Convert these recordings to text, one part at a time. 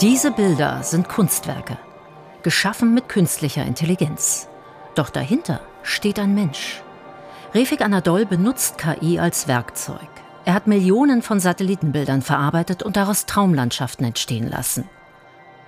Diese Bilder sind Kunstwerke, geschaffen mit künstlicher Intelligenz. Doch dahinter steht ein Mensch. Refik Anadol benutzt KI als Werkzeug. Er hat Millionen von Satellitenbildern verarbeitet und daraus Traumlandschaften entstehen lassen.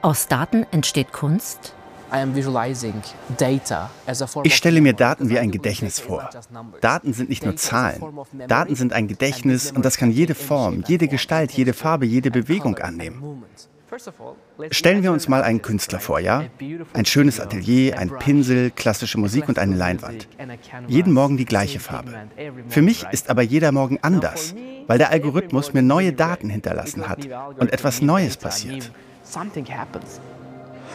Aus Daten entsteht Kunst. Ich stelle mir Daten wie ein Gedächtnis vor. Daten sind nicht nur Zahlen. Daten sind ein Gedächtnis und das kann jede Form, jede Gestalt, jede Farbe, jede Bewegung annehmen. Stellen wir uns mal einen Künstler vor, ja? Ein schönes Atelier, ein Pinsel, klassische Musik und eine Leinwand. Jeden Morgen die gleiche Farbe. Für mich ist aber jeder Morgen anders, weil der Algorithmus mir neue Daten hinterlassen hat und etwas Neues passiert.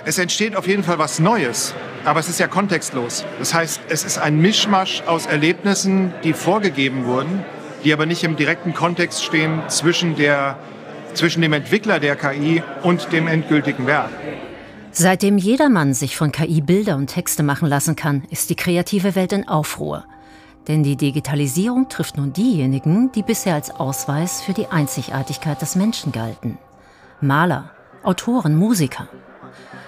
Es entsteht auf jeden Fall was Neues, aber es ist ja kontextlos. Das heißt, es ist ein Mischmasch aus Erlebnissen, die vorgegeben wurden, die aber nicht im direkten Kontext stehen zwischen der zwischen dem Entwickler der KI und dem endgültigen Werk. Seitdem jedermann sich von KI Bilder und Texte machen lassen kann, ist die kreative Welt in Aufruhr. Denn die Digitalisierung trifft nun diejenigen, die bisher als Ausweis für die Einzigartigkeit des Menschen galten. Maler, Autoren, Musiker.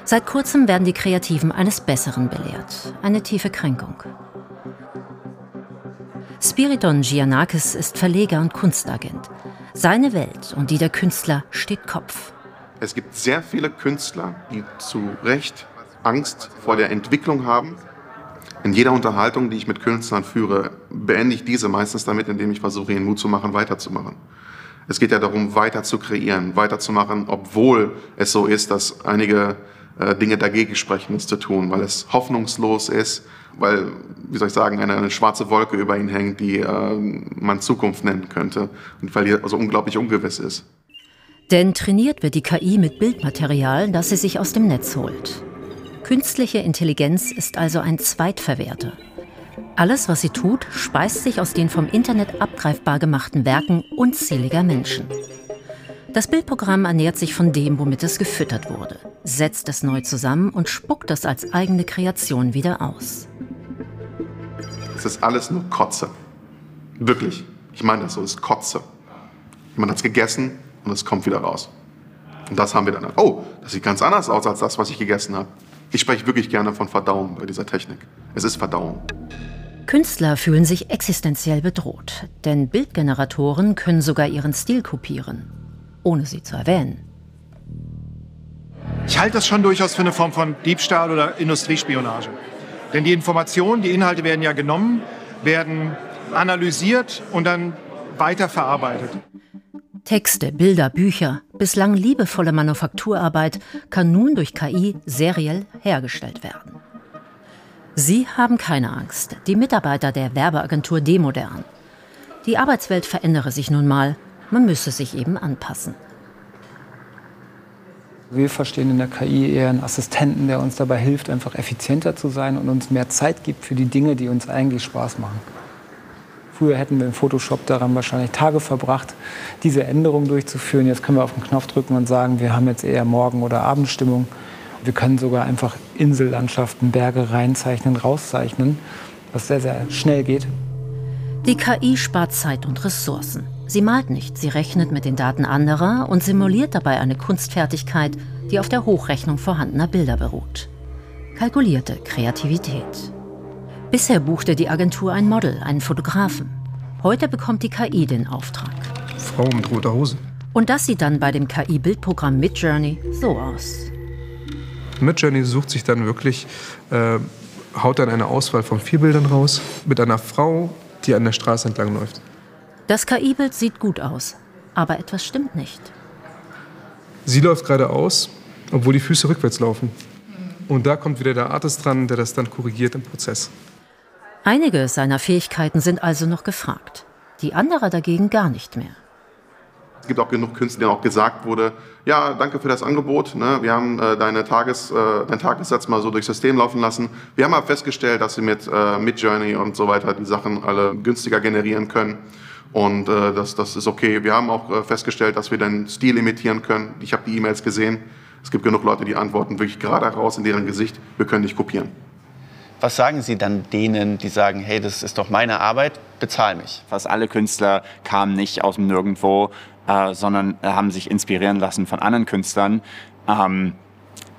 Seit kurzem werden die Kreativen eines Besseren belehrt. Eine tiefe Kränkung. Spiriton Giannakis ist Verleger und Kunstagent. Seine Welt und die der Künstler steht Kopf. Es gibt sehr viele Künstler, die zu Recht Angst vor der Entwicklung haben. In jeder Unterhaltung, die ich mit Künstlern führe, beende ich diese meistens damit, indem ich versuche, ihnen Mut zu machen, weiterzumachen. Es geht ja darum, weiter zu kreieren, weiterzumachen, obwohl es so ist, dass einige Dinge dagegen sprechen, es zu tun, weil es hoffnungslos ist, weil, wie soll ich sagen, eine, eine schwarze Wolke über ihn hängt, die äh, man Zukunft nennen könnte und weil die also unglaublich ungewiss ist. Denn trainiert wird die KI mit Bildmaterial, das sie sich aus dem Netz holt. Künstliche Intelligenz ist also ein Zweitverwerter. Alles, was sie tut, speist sich aus den vom Internet abgreifbar gemachten Werken unzähliger Menschen. Das Bildprogramm ernährt sich von dem, womit es gefüttert wurde, setzt es neu zusammen und spuckt es als eigene Kreation wieder aus. Es ist alles nur Kotze. Wirklich. Ich meine das so, es ist Kotze. Man hat es gegessen und es kommt wieder raus. Und das haben wir dann. Oh, das sieht ganz anders aus als das, was ich gegessen habe. Ich spreche wirklich gerne von Verdauung bei dieser Technik. Es ist Verdauung. Künstler fühlen sich existenziell bedroht, denn Bildgeneratoren können sogar ihren Stil kopieren, ohne sie zu erwähnen. Ich halte das schon durchaus für eine Form von Diebstahl oder Industriespionage. Denn die Informationen, die Inhalte werden ja genommen, werden analysiert und dann weiterverarbeitet. Texte, Bilder, Bücher, bislang liebevolle Manufakturarbeit kann nun durch KI seriell hergestellt werden. Sie haben keine Angst, die Mitarbeiter der Werbeagentur Demodern. Die Arbeitswelt verändere sich nun mal, man müsse sich eben anpassen. Wir verstehen in der KI eher einen Assistenten, der uns dabei hilft, einfach effizienter zu sein und uns mehr Zeit gibt für die Dinge, die uns eigentlich Spaß machen. Früher hätten wir im Photoshop daran wahrscheinlich Tage verbracht, diese Änderung durchzuführen. Jetzt können wir auf den Knopf drücken und sagen, wir haben jetzt eher Morgen- oder Abendstimmung. Wir können sogar einfach Insellandschaften, Berge reinzeichnen, rauszeichnen, was sehr, sehr schnell geht. Die KI spart Zeit und Ressourcen. Sie malt nicht, sie rechnet mit den Daten anderer und simuliert dabei eine Kunstfertigkeit, die auf der Hochrechnung vorhandener Bilder beruht. Kalkulierte Kreativität. Bisher buchte die Agentur ein Model, einen Fotografen. Heute bekommt die KI den Auftrag. Frau mit roter Hose. Und das sieht dann bei dem KI-Bildprogramm Midjourney so aus. Midjourney sucht sich dann wirklich, äh, haut dann eine Auswahl von vier Bildern raus mit einer Frau, die an der Straße entlang läuft. Das KI-Bild sieht gut aus, aber etwas stimmt nicht. Sie läuft geradeaus, obwohl die Füße rückwärts laufen. Und da kommt wieder der Artist dran, der das dann korrigiert im Prozess. Einige seiner Fähigkeiten sind also noch gefragt, die andere dagegen gar nicht mehr. Es gibt auch genug Künstler, denen auch gesagt wurde, ja, danke für das Angebot. Ne? Wir haben äh, deine Tages, äh, deinen Tagessatz mal so durchs System laufen lassen. Wir haben aber festgestellt, dass sie mit äh, Midjourney und so weiter die Sachen alle günstiger generieren können. Und äh, das, das ist okay. Wir haben auch äh, festgestellt, dass wir den Stil imitieren können. Ich habe die E-Mails gesehen. Es gibt genug Leute, die antworten wirklich gerade raus in deren Gesicht, wir können dich kopieren. Was sagen Sie dann denen, die sagen, hey, das ist doch meine Arbeit, bezahl mich? Fast alle Künstler kamen nicht aus dem Nirgendwo, äh, sondern haben sich inspirieren lassen von anderen Künstlern, Ähm,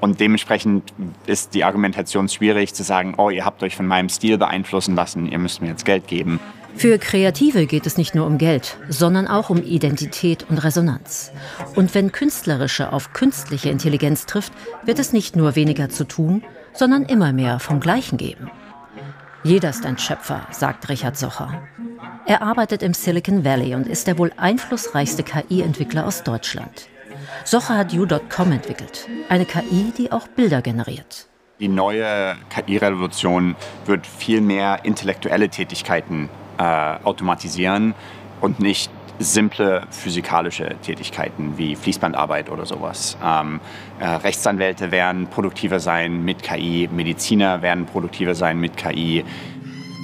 und dementsprechend ist die Argumentation schwierig zu sagen, oh, ihr habt euch von meinem Stil beeinflussen lassen, ihr müsst mir jetzt Geld geben. Für Kreative geht es nicht nur um Geld, sondern auch um Identität und Resonanz. Und wenn künstlerische auf künstliche Intelligenz trifft, wird es nicht nur weniger zu tun, sondern immer mehr vom Gleichen geben. Jeder ist ein Schöpfer, sagt Richard Socher. Er arbeitet im Silicon Valley und ist der wohl einflussreichste KI-Entwickler aus Deutschland. Socher hat U.com entwickelt, eine KI, die auch Bilder generiert. Die neue KI-Revolution wird viel mehr intellektuelle Tätigkeiten äh, automatisieren und nicht simple physikalische Tätigkeiten wie Fließbandarbeit oder sowas. Ähm, äh, Rechtsanwälte werden produktiver sein mit KI, Mediziner werden produktiver sein mit KI.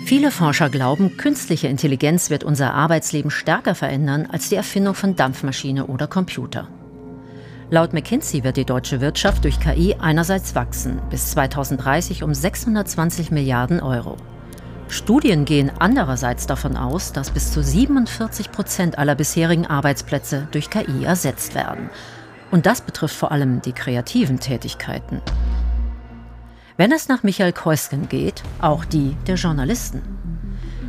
Viele Forscher glauben, künstliche Intelligenz wird unser Arbeitsleben stärker verändern als die Erfindung von Dampfmaschine oder Computer. Laut McKinsey wird die deutsche Wirtschaft durch KI einerseits wachsen, bis 2030 um 620 Milliarden Euro. Studien gehen andererseits davon aus, dass bis zu 47 Prozent aller bisherigen Arbeitsplätze durch KI ersetzt werden. Und das betrifft vor allem die kreativen Tätigkeiten. Wenn es nach Michael Keusken geht, auch die der Journalisten.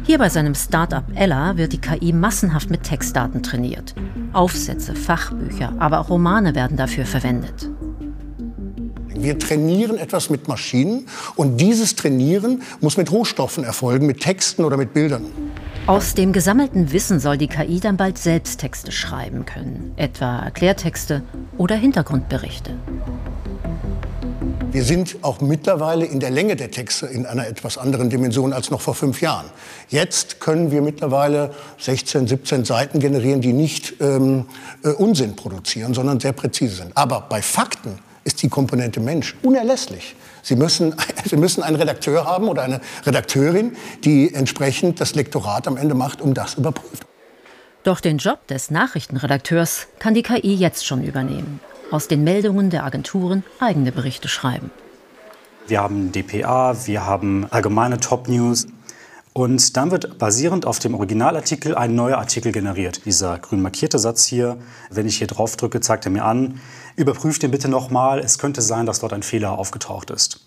Hier bei seinem Startup Ella wird die KI massenhaft mit Textdaten trainiert. Aufsätze, Fachbücher, aber auch Romane werden dafür verwendet. Wir trainieren etwas mit Maschinen und dieses Trainieren muss mit Rohstoffen erfolgen, mit Texten oder mit Bildern. Aus dem gesammelten Wissen soll die KI dann bald selbst Texte schreiben können, etwa Erklärtexte oder Hintergrundberichte. Wir sind auch mittlerweile in der Länge der Texte in einer etwas anderen Dimension als noch vor fünf Jahren. Jetzt können wir mittlerweile 16, 17 Seiten generieren, die nicht ähm, äh, Unsinn produzieren, sondern sehr präzise sind. Aber bei Fakten ist die Komponente Mensch unerlässlich. Sie müssen, Sie müssen einen Redakteur haben oder eine Redakteurin, die entsprechend das Lektorat am Ende macht, um das überprüft. Doch den Job des Nachrichtenredakteurs kann die KI jetzt schon übernehmen aus den Meldungen der Agenturen eigene Berichte schreiben. Wir haben DPA, wir haben allgemeine Top News. Und dann wird basierend auf dem Originalartikel ein neuer Artikel generiert. Dieser grün markierte Satz hier, wenn ich hier drauf drücke, zeigt er mir an, überprüft den bitte nochmal, es könnte sein, dass dort ein Fehler aufgetaucht ist.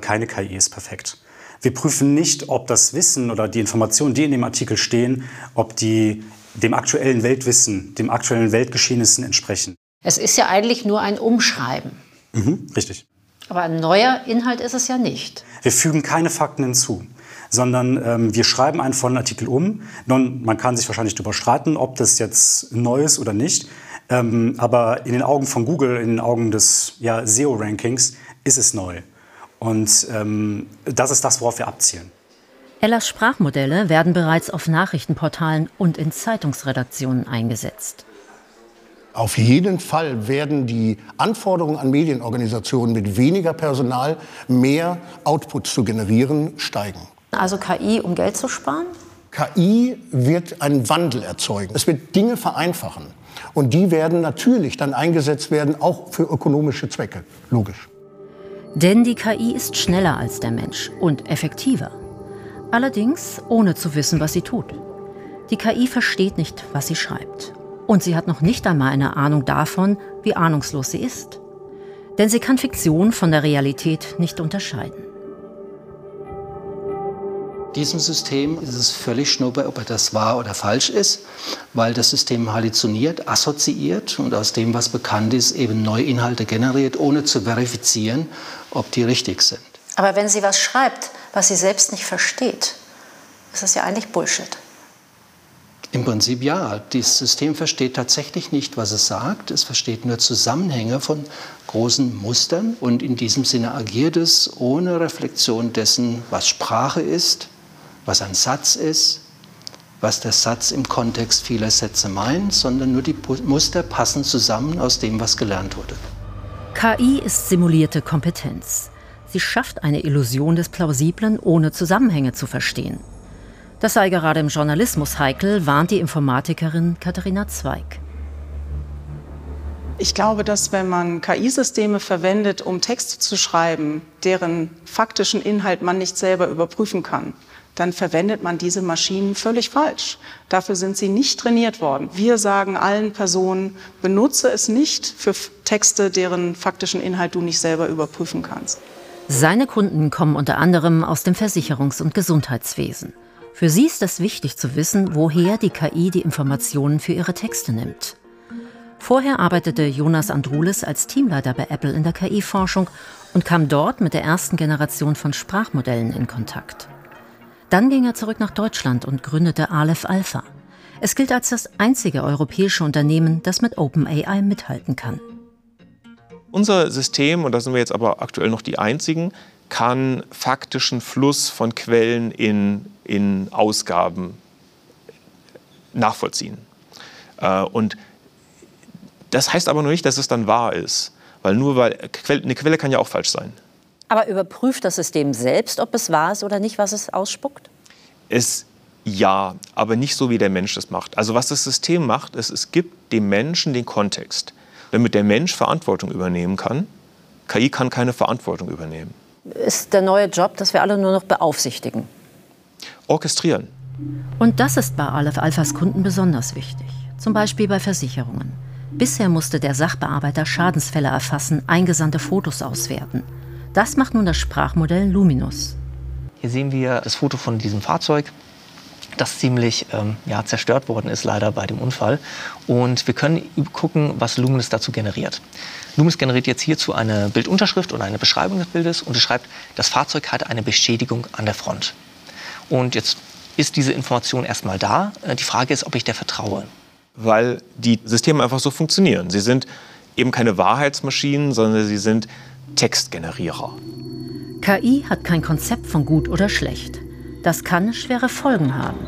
Keine KI ist perfekt. Wir prüfen nicht, ob das Wissen oder die Informationen, die in dem Artikel stehen, ob die dem aktuellen Weltwissen, dem aktuellen Weltgeschehnissen entsprechen. Es ist ja eigentlich nur ein Umschreiben. Mhm, richtig. Aber ein neuer Inhalt ist es ja nicht. Wir fügen keine Fakten hinzu, sondern ähm, wir schreiben einen vollen Artikel um. Nun, man kann sich wahrscheinlich darüber streiten, ob das jetzt neu ist oder nicht. Ähm, aber in den Augen von Google, in den Augen des ja, SEO-Rankings ist es neu. Und ähm, das ist das, worauf wir abzielen. Ellas Sprachmodelle werden bereits auf Nachrichtenportalen und in Zeitungsredaktionen eingesetzt. Auf jeden Fall werden die Anforderungen an Medienorganisationen mit weniger Personal mehr Output zu generieren steigen. Also KI, um Geld zu sparen? KI wird einen Wandel erzeugen. Es wird Dinge vereinfachen. Und die werden natürlich dann eingesetzt werden, auch für ökonomische Zwecke. Logisch. Denn die KI ist schneller als der Mensch und effektiver. Allerdings ohne zu wissen, was sie tut. Die KI versteht nicht, was sie schreibt. Und sie hat noch nicht einmal eine Ahnung davon, wie ahnungslos sie ist. Denn sie kann Fiktion von der Realität nicht unterscheiden. Diesem System ist es völlig schnuppe, ob er das wahr oder falsch ist, weil das System halluziniert, assoziiert und aus dem, was bekannt ist, eben neue Inhalte generiert, ohne zu verifizieren, ob die richtig sind. Aber wenn sie was schreibt, was sie selbst nicht versteht, ist das ja eigentlich Bullshit. Im Prinzip ja. Das System versteht tatsächlich nicht, was es sagt. Es versteht nur Zusammenhänge von großen Mustern. Und in diesem Sinne agiert es ohne Reflexion dessen, was Sprache ist, was ein Satz ist, was der Satz im Kontext vieler Sätze meint, sondern nur die Muster passen zusammen aus dem, was gelernt wurde. KI ist simulierte Kompetenz. Sie schafft eine Illusion des Plausiblen, ohne Zusammenhänge zu verstehen. Das sei gerade im Journalismus heikel, warnt die Informatikerin Katharina Zweig. Ich glaube, dass wenn man KI-Systeme verwendet, um Texte zu schreiben, deren faktischen Inhalt man nicht selber überprüfen kann, dann verwendet man diese Maschinen völlig falsch. Dafür sind sie nicht trainiert worden. Wir sagen allen Personen, benutze es nicht für Texte, deren faktischen Inhalt du nicht selber überprüfen kannst. Seine Kunden kommen unter anderem aus dem Versicherungs- und Gesundheitswesen. Für sie ist es wichtig zu wissen, woher die KI die Informationen für ihre Texte nimmt. Vorher arbeitete Jonas Andrulis als Teamleiter bei Apple in der KI-Forschung und kam dort mit der ersten Generation von Sprachmodellen in Kontakt. Dann ging er zurück nach Deutschland und gründete Aleph Alpha. Es gilt als das einzige europäische Unternehmen, das mit OpenAI mithalten kann. Unser System, und da sind wir jetzt aber aktuell noch die einzigen, kann faktischen Fluss von Quellen in, in Ausgaben nachvollziehen. Äh, und das heißt aber nur nicht, dass es dann wahr ist. Weil nur weil eine Quelle kann ja auch falsch sein. Aber überprüft das System selbst, ob es wahr ist oder nicht, was es ausspuckt? Es ja, aber nicht so, wie der Mensch das macht. Also was das System macht, ist, es gibt dem Menschen den Kontext. Damit der Mensch Verantwortung übernehmen kann, KI kann keine Verantwortung übernehmen. Ist der neue Job, dass wir alle nur noch beaufsichtigen? Orchestrieren. Und das ist bei Aleph Alphas Kunden besonders wichtig. Zum Beispiel bei Versicherungen. Bisher musste der Sachbearbeiter Schadensfälle erfassen, eingesandte Fotos auswerten. Das macht nun das Sprachmodell Luminus. Hier sehen wir das Foto von diesem Fahrzeug, das ziemlich ähm, ja, zerstört worden ist, leider bei dem Unfall. Und wir können gucken, was Luminus dazu generiert. Luminus generiert jetzt hierzu eine Bildunterschrift oder eine Beschreibung des Bildes und es schreibt, das Fahrzeug hat eine Beschädigung an der Front. Und jetzt ist diese Information erstmal da. Äh, die Frage ist, ob ich der vertraue weil die Systeme einfach so funktionieren. Sie sind eben keine Wahrheitsmaschinen, sondern sie sind Textgenerierer. KI hat kein Konzept von gut oder schlecht. Das kann schwere Folgen haben.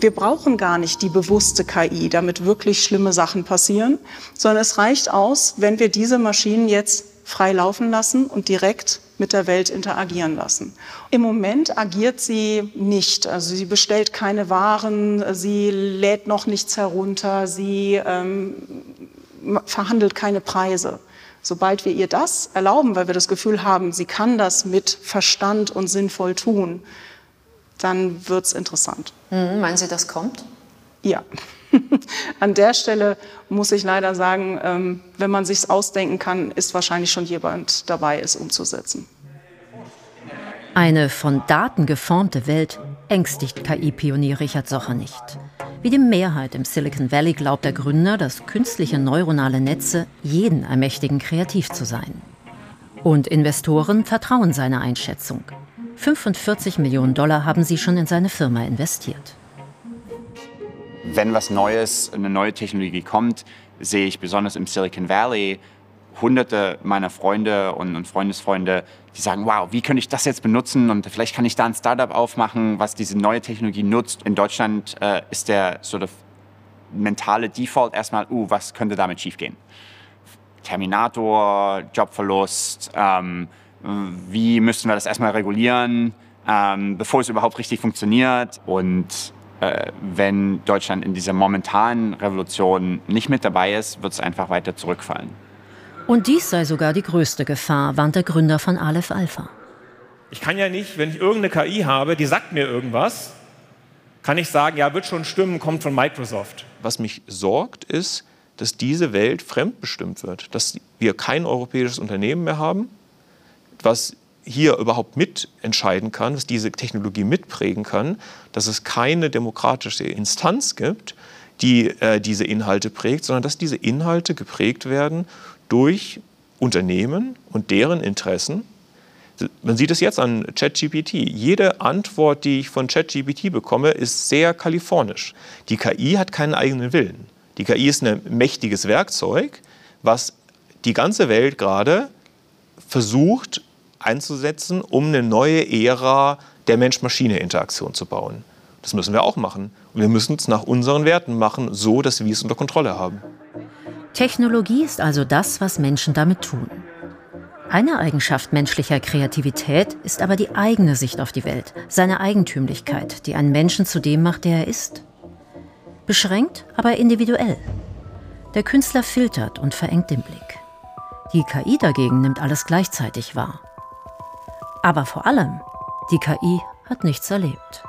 Wir brauchen gar nicht die bewusste KI, damit wirklich schlimme Sachen passieren, sondern es reicht aus, wenn wir diese Maschinen jetzt frei laufen lassen und direkt mit der Welt interagieren lassen. Im Moment agiert sie nicht. Also sie bestellt keine Waren, sie lädt noch nichts herunter, sie ähm, verhandelt keine Preise. Sobald wir ihr das erlauben, weil wir das Gefühl haben, sie kann das mit Verstand und sinnvoll tun, dann wird es interessant. Mhm, meinen Sie, das kommt? Ja. An der Stelle muss ich leider sagen, ähm, wenn man sich ausdenken kann, ist wahrscheinlich schon jemand dabei, es umzusetzen. Eine von Daten geformte Welt ängstigt KI-Pionier Richard Socher nicht. Wie die Mehrheit im Silicon Valley glaubt der Gründer, dass künstliche neuronale Netze jeden ermächtigen, kreativ zu sein. Und Investoren vertrauen seiner Einschätzung. 45 Millionen Dollar haben sie schon in seine Firma investiert wenn was Neues, eine neue Technologie kommt, sehe ich besonders im Silicon Valley hunderte meiner Freunde und, und, Freundesfreunde, die sagen, wow, wie könnte ich das jetzt benutzen und vielleicht kann ich da ein Startup aufmachen, was diese neue Technologie nutzt. In Deutschland äh, ist der sort of mentale Default erstmal, uh, was könnte damit schiefgehen? Terminator, Jobverlust, ähm, wie müssten wir das erstmal regulieren, ähm, bevor es überhaupt richtig funktioniert und äh, wenn Deutschland in dieser momentanen Revolution nicht mit dabei ist, wird es einfach weiter zurückfallen. Und dies sei sogar die größte Gefahr, warnt der Gründer von Aleph Alpha. Ich kann ja nicht, wenn ich irgendeine KI habe, die sagt mir irgendwas, kann ich sagen, ja, wird schon stimmen, kommt von Microsoft. Was mich sorgt, ist, dass diese Welt fremdbestimmt wird, dass wir kein europäisches Unternehmen mehr haben, was hier überhaupt mitentscheiden kann, was diese Technologie mitprägen kann, dass es keine demokratische Instanz gibt, die äh, diese Inhalte prägt, sondern dass diese Inhalte geprägt werden durch Unternehmen und deren Interessen. Man sieht es jetzt an ChatGPT. Jede Antwort, die ich von ChatGPT bekomme, ist sehr kalifornisch. Die KI hat keinen eigenen Willen. Die KI ist ein mächtiges Werkzeug, was die ganze Welt gerade versucht einzusetzen, um eine neue Ära der Mensch-Maschine-Interaktion zu bauen. Das müssen wir auch machen. Und wir müssen es nach unseren Werten machen, so dass wir es unter Kontrolle haben. Technologie ist also das, was Menschen damit tun. Eine Eigenschaft menschlicher Kreativität ist aber die eigene Sicht auf die Welt, seine Eigentümlichkeit, die einen Menschen zu dem macht, der er ist. Beschränkt, aber individuell. Der Künstler filtert und verengt den Blick. Die KI dagegen nimmt alles gleichzeitig wahr. Aber vor allem, die KI hat nichts erlebt.